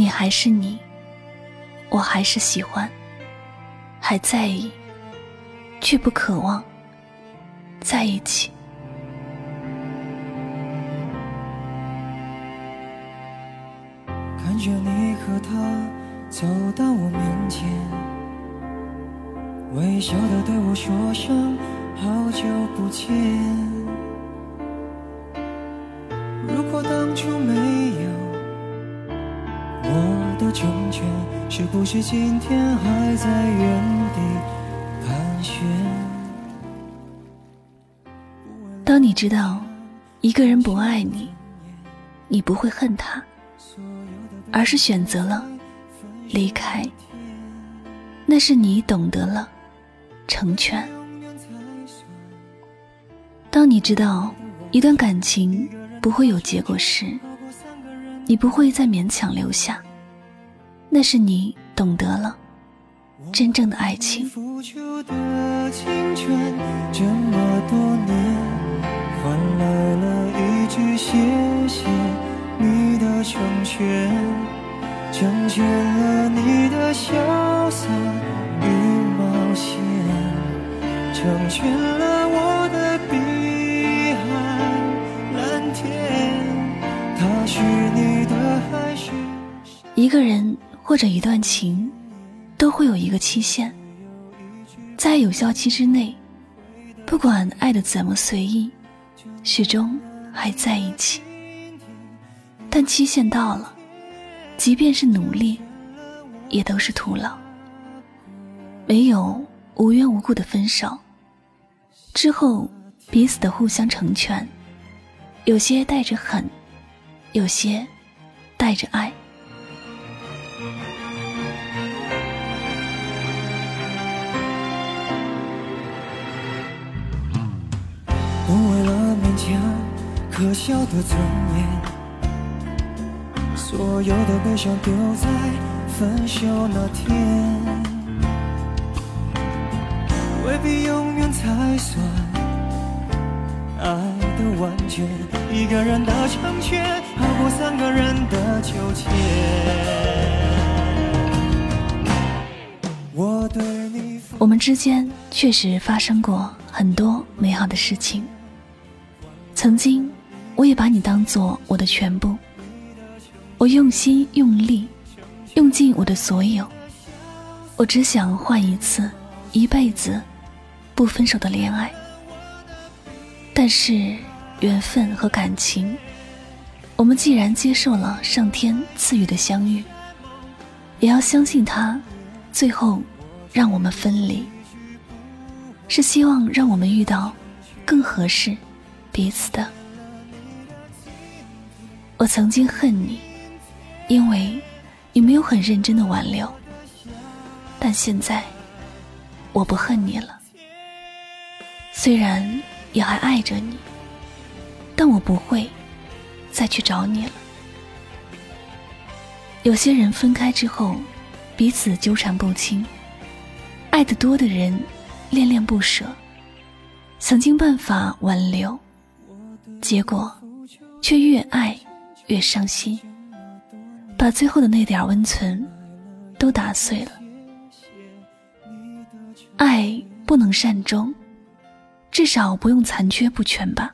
你还是你，我还是喜欢，还在意，却不渴望在一起。看着你和他走到我面前，微笑的对我说声好久不见。如果当初没成全，是不是今天还在原地盘旋？当你知道一个人不爱你，你不会恨他，而是选择了离开，那是你懂得了成全。当你知道一段感情不会有结果时，你不会再勉强留下，那是你懂得了真正的爱情。付出的青春这么多年，换来了一句谢谢你的成全，成全了你的潇洒与冒险，成全了我的碧海蓝天。他是你。一个人或者一段情，都会有一个期限，在有效期之内，不管爱的怎么随意，始终还在一起。但期限到了，即便是努力，也都是徒劳。没有无缘无故的分手，之后彼此的互相成全，有些带着恨，有些带着爱。可笑的尊严，所有的悲伤丢在分手那天，未必永远才算爱的完全。一个人的成全，好过三个人的纠结。我对你，我们之间确实发生过很多美好的事情。曾经，我也把你当做我的全部。我用心用力，用尽我的所有。我只想换一次一辈子不分手的恋爱。但是，缘分和感情，我们既然接受了上天赐予的相遇，也要相信他，最后让我们分离，是希望让我们遇到更合适。彼此的，我曾经恨你，因为你没有很认真的挽留。但现在，我不恨你了。虽然也还爱着你，但我不会再去找你了。有些人分开之后，彼此纠缠不清，爱得多的人恋恋不舍，想尽办法挽留。结果，却越爱越伤心，把最后的那点温存都打碎了。爱不能善终，至少不用残缺不全吧。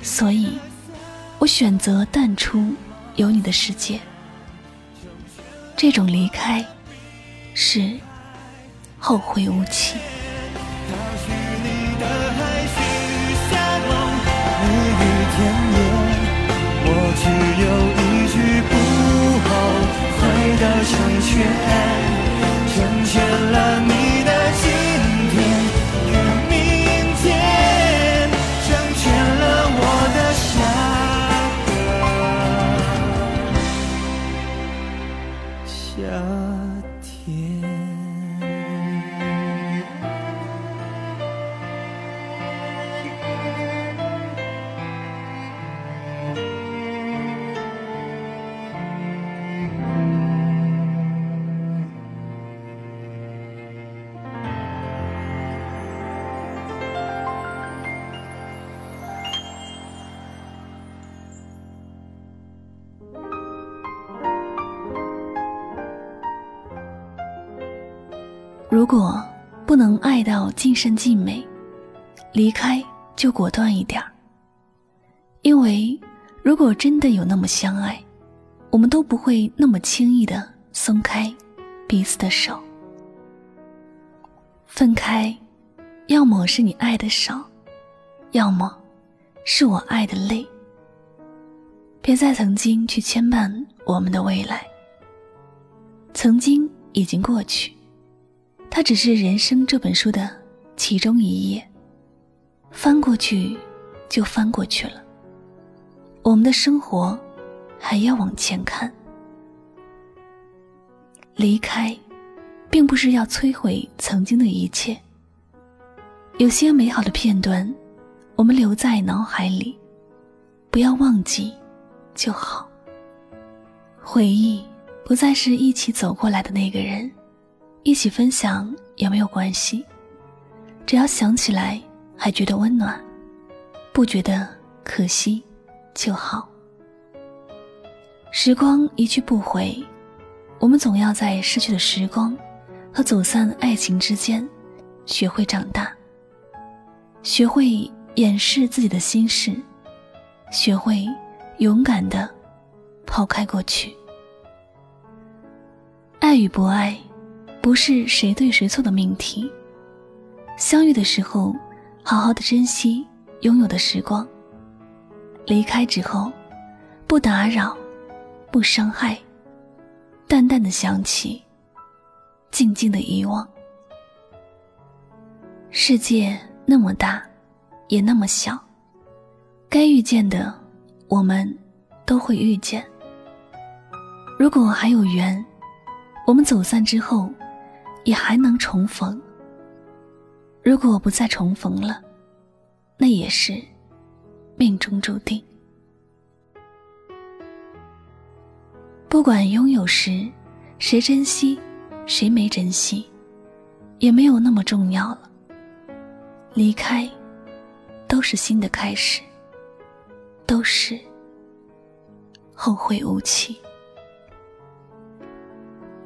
所以，我选择淡出有你的世界。这种离开，是后会无期。全，如果不能爱到尽善尽美，离开就果断一点儿。因为如果真的有那么相爱，我们都不会那么轻易的松开彼此的手。分开，要么是你爱的少，要么是我爱的累。别再曾经去牵绊我们的未来，曾经已经过去。它只是人生这本书的其中一页，翻过去就翻过去了。我们的生活还要往前看。离开，并不是要摧毁曾经的一切。有些美好的片段，我们留在脑海里，不要忘记就好。回忆不再是一起走过来的那个人。一起分享也没有关系，只要想起来还觉得温暖，不觉得可惜就好。时光一去不回，我们总要在逝去的时光和走散爱情之间，学会长大，学会掩饰自己的心事，学会勇敢的抛开过去，爱与不爱。不是谁对谁错的命题。相遇的时候，好好的珍惜拥有的时光；离开之后，不打扰，不伤害，淡淡的想起，静静的遗忘。世界那么大，也那么小，该遇见的，我们都会遇见。如果还有缘，我们走散之后。也还能重逢。如果我不再重逢了，那也是命中注定。不管拥有时谁珍惜，谁没珍惜，也没有那么重要了。离开，都是新的开始，都是后会无期。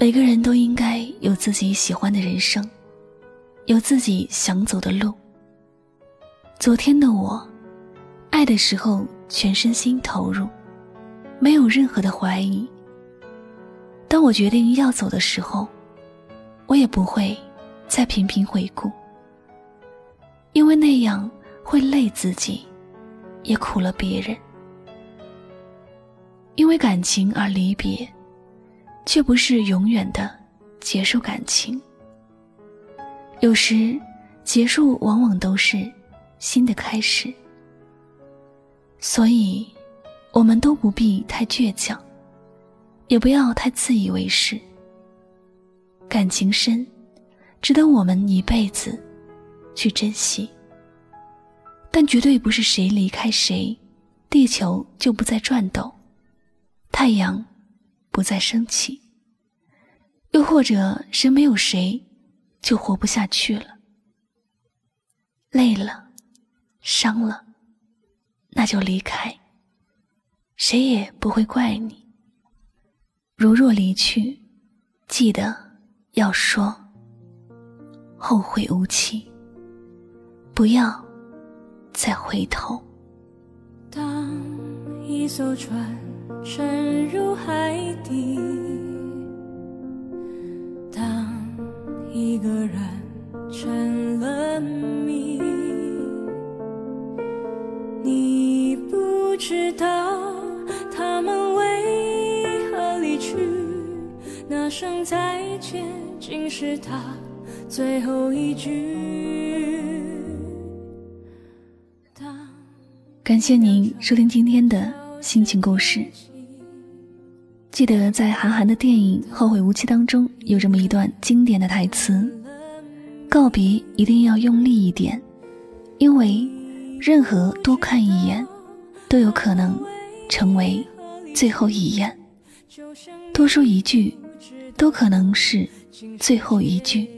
每个人都应该有自己喜欢的人生，有自己想走的路。昨天的我，爱的时候全身心投入，没有任何的怀疑。当我决定要走的时候，我也不会再频频回顾，因为那样会累自己，也苦了别人。因为感情而离别。却不是永远的结束感情。有时，结束往往都是新的开始。所以，我们都不必太倔强，也不要太自以为是。感情深，值得我们一辈子去珍惜。但绝对不是谁离开谁，地球就不再转动，太阳。不再生气，又或者是没有谁就活不下去了。累了，伤了，那就离开，谁也不会怪你。如若离去，记得要说后会无期，不要再回头。当一艘船。沉入海底。当一个人成了谜，你不知道他们为何离去。那。声再见，竟是他最后一句。感谢您收听今天的心情故事。记得在韩寒的电影《后会无期》当中，有这么一段经典的台词：“告别一定要用力一点，因为任何多看一眼，都有可能成为最后一眼；多说一句，都可能是最后一句。”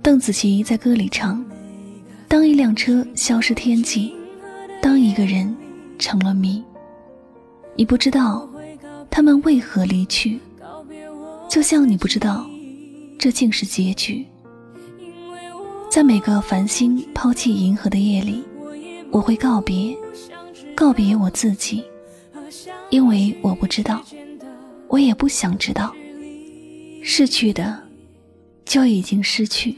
邓紫棋在歌里唱：“当一辆车消失天际，当一个人成了谜，你不知道。”他们为何离去？就像你不知道，这竟是结局。在每个繁星抛弃银河的夜里，我会告别，告别我自己，因为我不知道，我也不想知道，逝去的就已经失去。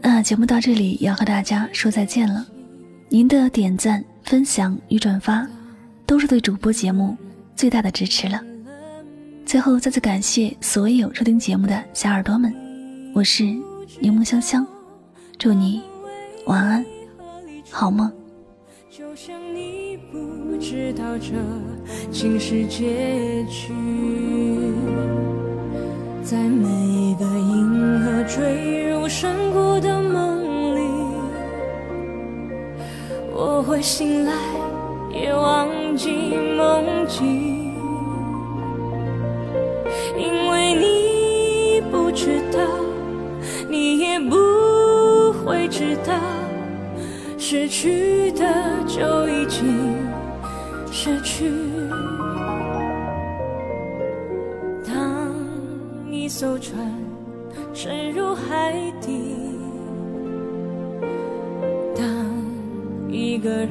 那节目到这里要和大家说再见了。您的点赞、分享与转发，都是对主播节目。最大的支持了。最后，再次感谢所有收听节目的小耳朵们，我是柠檬香香，祝你晚安，好梦。就像你不知道这竟是结局，在每个银河坠入山谷的梦里，我会醒来，也忘记梦境。因为你不知道，你也不会知道失去的就已经失去。当一艘船沉入海底，当一个人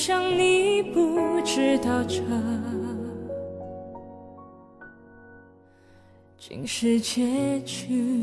想你不知道这。竟是结局。